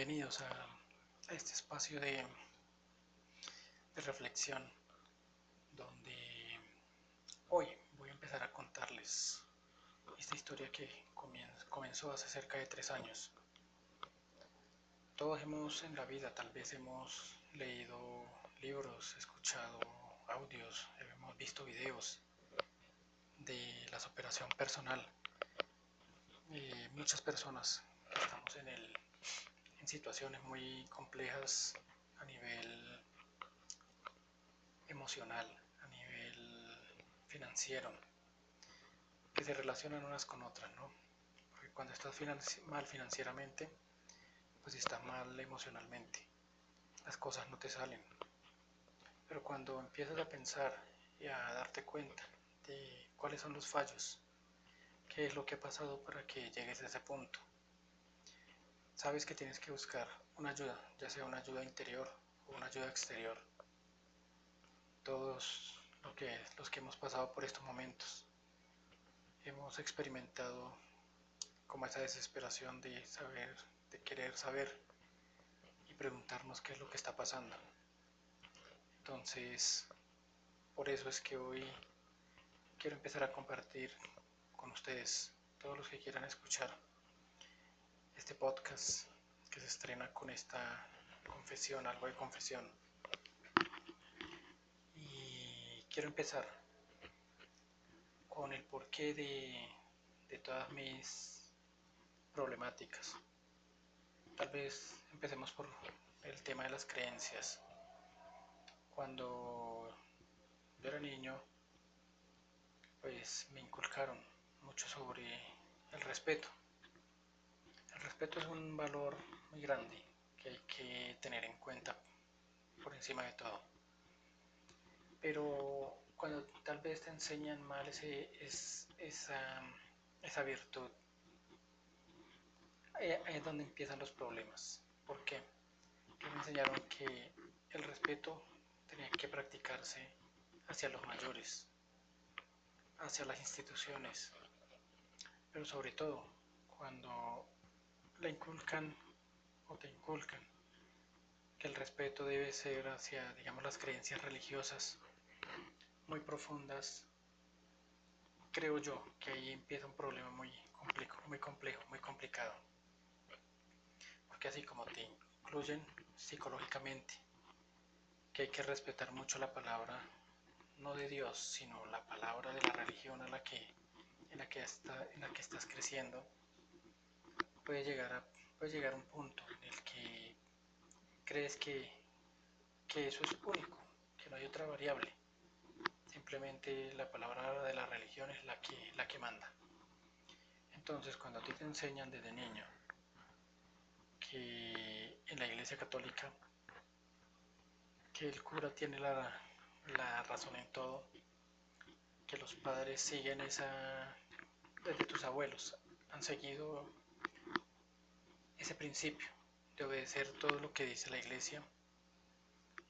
bienvenidos a, este espacio de, reflexión donde hoy voy a empezar a contarles esta historia que comenzó hace cerca de tres años. Todos hemos en la vida, tal vez hemos leído libros, escuchado audios, hemos visto videos de la superación personal. Muchas personas estamos en el en situaciones muy complejas a nivel emocional, a nivel financiero, que se relacionan unas con otras, ¿no? Porque cuando estás mal financieramente, pues estás mal emocionalmente, las cosas no te salen. Pero cuando empiezas a pensar y a darte cuenta de cuáles son los fallos, qué es lo que ha pasado para que llegues a ese punto, sabes que tienes que buscar una ayuda, ya sea una ayuda interior o una ayuda exterior. Todos los que hemos pasado por estos momentos hemos experimentado como esa desesperación de saber, de querer saber y preguntarnos qué es lo que está pasando. Entonces, por eso es que hoy quiero empezar a compartir con ustedes, todos los que quieran escuchar este podcast que se estrena con esta confesión, algo de confesión. Y quiero empezar con el porqué de, de todas mis problemáticas. Tal vez empecemos por el tema de las creencias. Cuando yo era niño, pues me inculcaron mucho sobre el respeto el respeto es un valor muy grande que hay que tener en cuenta por encima de todo. Pero cuando tal vez te enseñan mal es, esa, esa virtud, ahí es donde empiezan los problemas. ¿Por qué? Porque me enseñaron que el respeto tenía que practicarse hacia los mayores, hacia las instituciones, pero sobre todo cuando la inculcan o te inculcan que el respeto debe ser hacia, digamos, las creencias religiosas muy profundas, creo yo que ahí empieza un problema muy complejo, muy complejo, muy complicado. Porque así como te incluyen psicológicamente, que hay que respetar mucho la palabra, no de Dios, sino la palabra de la religión a la que, en, la que está, en la que estás creciendo, puede llegar a, llegar a un punto en el que crees que, que eso es único, que no hay otra variable. Simplemente la palabra de la religión es la que, la que manda. Entonces, cuando a ti te enseñan desde niño que en la iglesia católica, que el cura tiene la, la razón en todo, que los padres siguen esa, desde tus abuelos, han seguido ese principio de obedecer todo lo que dice la iglesia,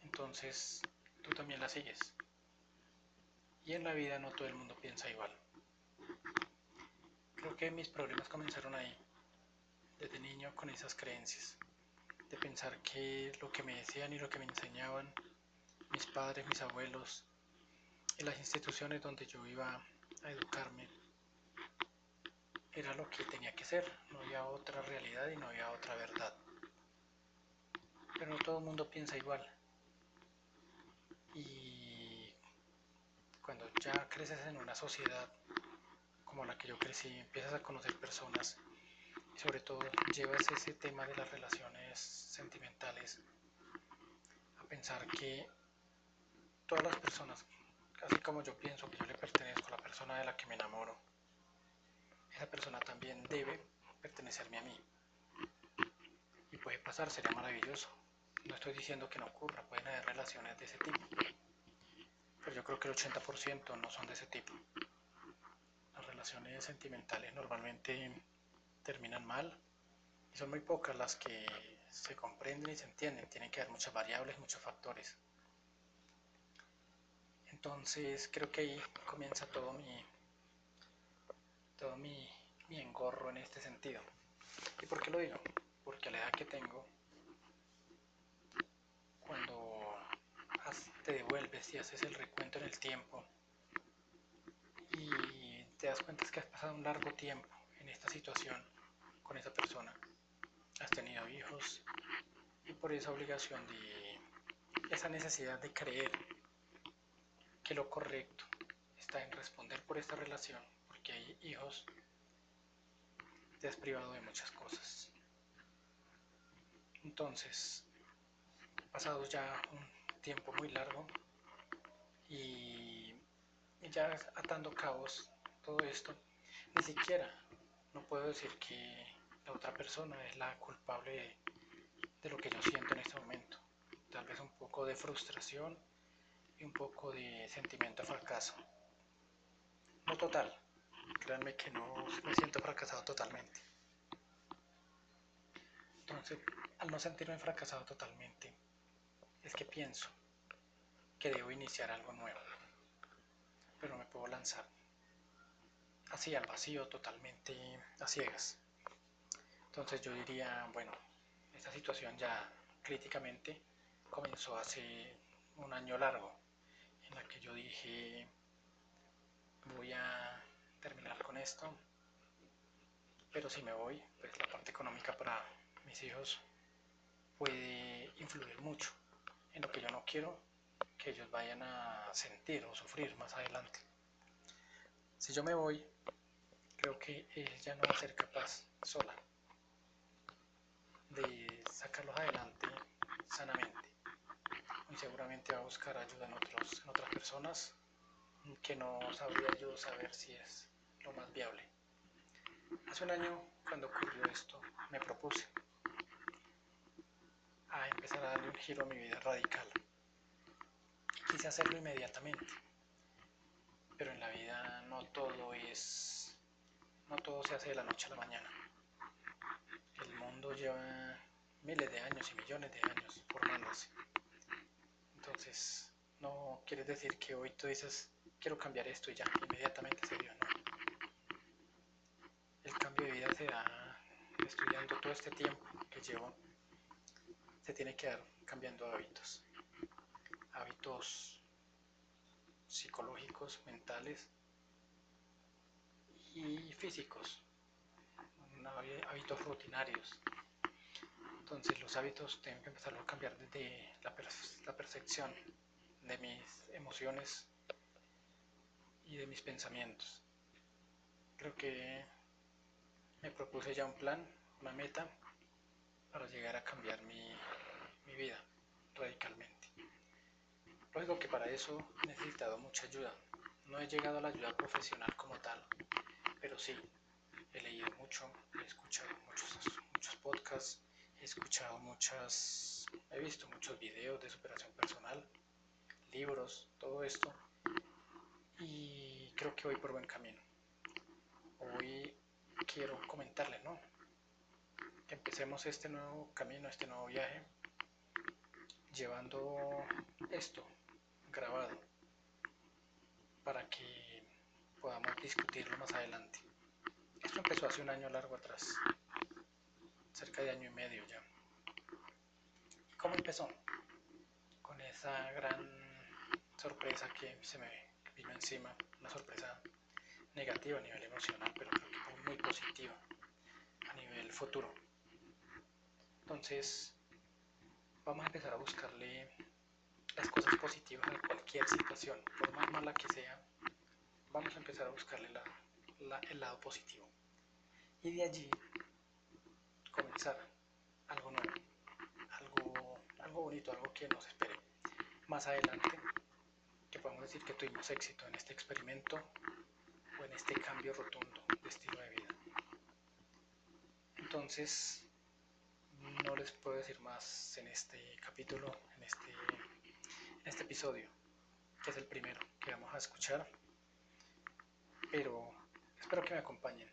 entonces tú también la sigues. Y en la vida no todo el mundo piensa igual. Creo que mis problemas comenzaron ahí, desde niño con esas creencias, de pensar que lo que me decían y lo que me enseñaban mis padres, mis abuelos, y las instituciones donde yo iba a educarme, era lo que tenía que ser, no había otra realidad y no había otra verdad. Pero no todo el mundo piensa igual. Y cuando ya creces en una sociedad como la que yo crecí, empiezas a conocer personas y sobre todo llevas ese tema de las relaciones sentimentales a pensar que todas las personas, casi como yo pienso que yo le pertenezco a la persona de la que me enamoro, esa persona también debe pertenecerme a mí. Y puede pasar, sería maravilloso. No estoy diciendo que no ocurra, pueden haber relaciones de ese tipo. Pero yo creo que el 80% no son de ese tipo. Las relaciones sentimentales normalmente terminan mal y son muy pocas las que se comprenden y se entienden. Tienen que haber muchas variables, muchos factores. Entonces creo que ahí comienza todo mi, todo mi, engorro en este sentido. ¿Y por qué lo digo? Porque a la edad que tengo, cuando te devuelves y haces el recuento en el tiempo y te das cuenta es que has pasado un largo tiempo en esta situación con esa persona, has tenido hijos y por esa obligación de esa necesidad de creer que lo correcto está en responder por esta relación hay hijos, te has privado de muchas cosas. Entonces, pasado ya un tiempo muy largo y, ya atando cabos todo esto, ni siquiera no puedo decir que la otra persona es la culpable de, de lo que yo siento en este momento. Tal vez un poco de frustración y un poco de sentimiento de fracaso. No total, créanme que no me siento fracasado totalmente. Entonces, al no sentirme fracasado totalmente, es que pienso que debo iniciar algo nuevo, pero me puedo lanzar así al vacío, totalmente a ciegas. Entonces yo diría, bueno, esta situación ya críticamente comenzó hace un año largo, en la que yo dije, voy a terminar con esto, pero si me voy, pues la parte económica para mis hijos puede influir mucho en lo que yo no quiero que ellos vayan a sentir o sufrir más adelante. Si yo me voy, creo que ella no va a ser capaz sola de sacarlos adelante sanamente. Y seguramente va a buscar ayuda en, otros, en otras personas que no sabría yo saber si es lo más viable. Hace un año, cuando ocurrió esto, me propuse a empezar a darle un giro a mi vida radical. Quise hacerlo inmediatamente, pero en la vida no todo es, no todo se hace de la noche a la mañana. El mundo lleva miles de años y millones de años formándose. Entonces, no quiere decir que hoy tú dices, quiero cambiar esto y ya, inmediatamente se dio, no. El cambio de vida se da estudiando todo este tiempo que llevo se tiene que dar cambiando hábitos. Hábitos psicológicos, mentales y físicos. Hábitos rutinarios. Entonces los hábitos tienen que empezar a cambiar desde la, la percepción de mis emociones y de mis pensamientos. Creo que me propuse ya un plan, una meta para llegar a cambiar mi, mi vida radicalmente. Lógico que para eso he necesitado mucha ayuda. No he llegado a la ayuda profesional como tal, pero sí, he leído mucho, he escuchado muchos, muchos podcasts, he escuchado muchas, he visto muchos videos de superación personal, libros, todo esto, y creo que voy por buen camino. Hoy quiero comentarle, ¿no? Empecemos este nuevo camino, este nuevo viaje llevando esto grabado para que podamos discutirlo más adelante. Esto empezó hace un año largo atrás, cerca de año y medio ya. ¿Y cómo empezó? Con esa gran sorpresa que se me vino encima, una sorpresa negativa a nivel emocional, pero muy positiva a nivel futuro. Entonces, vamos a empezar a buscarle las cosas positivas a cualquier situación, por más mala que sea, vamos a empezar a buscarle el lado positivo. Y de allí comenzar algo nuevo, algo, algo bonito, algo que nos espere más adelante, que podemos decir que tuvimos éxito en este experimento o en este cambio rotundo de estilo de vida. Entonces, no les puedo decir más en este capítulo, en este, en este episodio, que es el primero que vamos a escuchar. Pero espero que me acompañen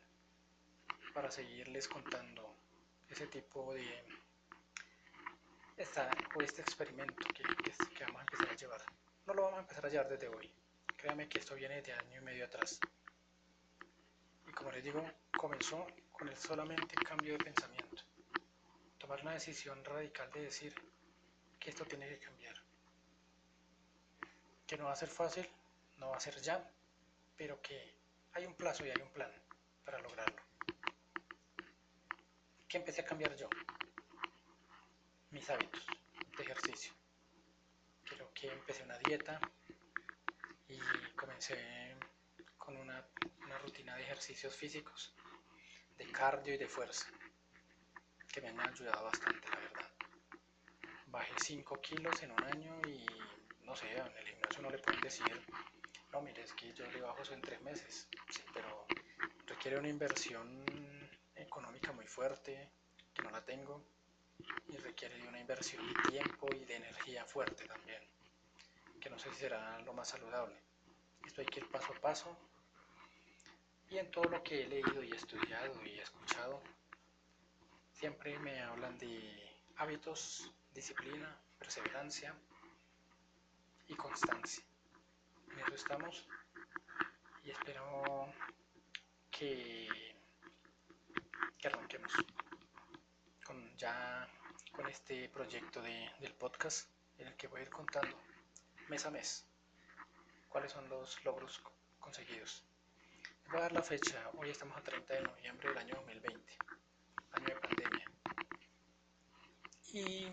para seguirles contando ese tipo de esta, o este experimento que, que vamos a empezar a llevar. No lo vamos a empezar a llevar desde hoy. Créanme que esto viene de año y medio atrás. Como les digo, comenzó con el solamente cambio de pensamiento tomar una decisión radical de decir que esto tiene que cambiar. que no va a ser fácil, no va a ser ya, pero que hay un plazo y hay un plan para lograrlo. ¿Qué empecé a cambiar yo? Mis hábitos de ejercicio. Creo que empecé una dieta y comencé con una, una rutina de ejercicios físicos, de cardio y de fuerza, que me han ayudado bastante, la verdad. Bajé 5 kilos en un año y no sé, en el gimnasio no le pueden decir, no, mire, es que yo le bajo eso en tres meses, sí, pero requiere una inversión económica muy fuerte, que no la tengo, y requiere de una inversión de tiempo y de energía fuerte también, que no sé si será lo más saludable. Esto hay que ir paso a paso, y en todo lo que he leído y estudiado y escuchado, siempre me hablan de hábitos, disciplina, perseverancia y constancia. En eso estamos y espero que, que arranquemos con ya con este proyecto de, del podcast en el que voy a ir contando mes a mes cuáles son los logros conseguidos. Voy a dar la fecha, hoy estamos a 30 de noviembre del año 2020, año de pandemia. Y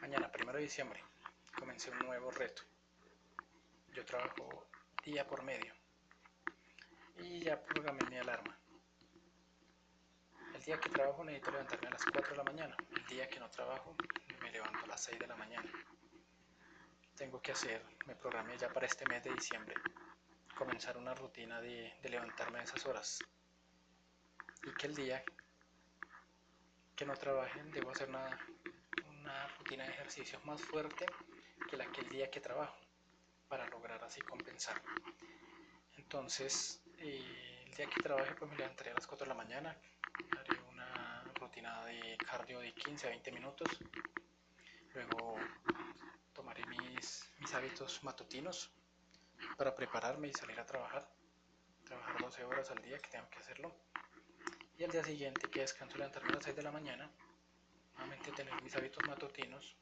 mañana, 1 de diciembre, comencé un nuevo reto. Yo trabajo día por medio y ya programé mi alarma. El día que trabajo necesito levantarme a las 4 de la mañana. El día que no trabajo me levanto a las 6 de la mañana. Tengo que hacer, me programé ya para este mes de diciembre, comenzar una rutina de, de levantarme a esas horas. Y que el día que no trabajen debo hacer una, una rutina de ejercicios más fuerte que la que el día que trabajo para lograr así compensar. Entonces, eh, el día que trabaje pues me levantaré a las 4 de la mañana, haré una rutina de cardio de 15 a 20 minutos, luego tomaré mis, mis hábitos matutinos para prepararme y salir a trabajar, trabajar 12 horas al día que tengo que hacerlo. Y al día siguiente que descanso levantarme a las 6 de la mañana, nuevamente tener mis hábitos matutinos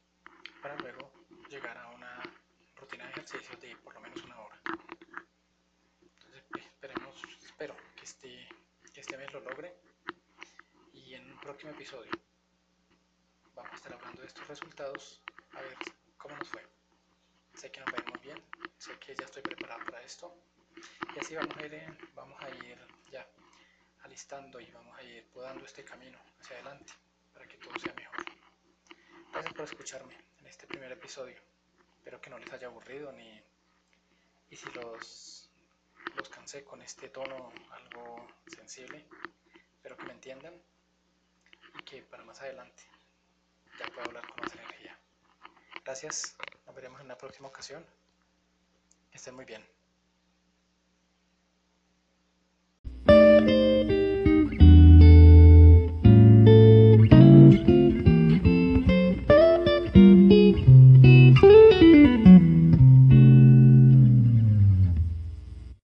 para luego llegar a una rutina de ejercicios de por lo menos una hora. Entonces pues, esperemos, espero que este, este mes lo logre y en un próximo episodio vamos a estar hablando de estos resultados a ver cómo nos fue. Sé que nos va a ir muy bien, sé que ya estoy preparado para esto y así vamos a ir, vamos a ir ya alistando y vamos a ir podando este camino hacia adelante para que todo sea mejor. Gracias por escucharme en este primer episodio. Espero que no les haya aburrido ni y si los los cansé con este tono algo sensible, espero que me entiendan y que para más adelante ya pueda hablar con más energía. Gracias, veremos en una próxima ocasión. Estén muy bien.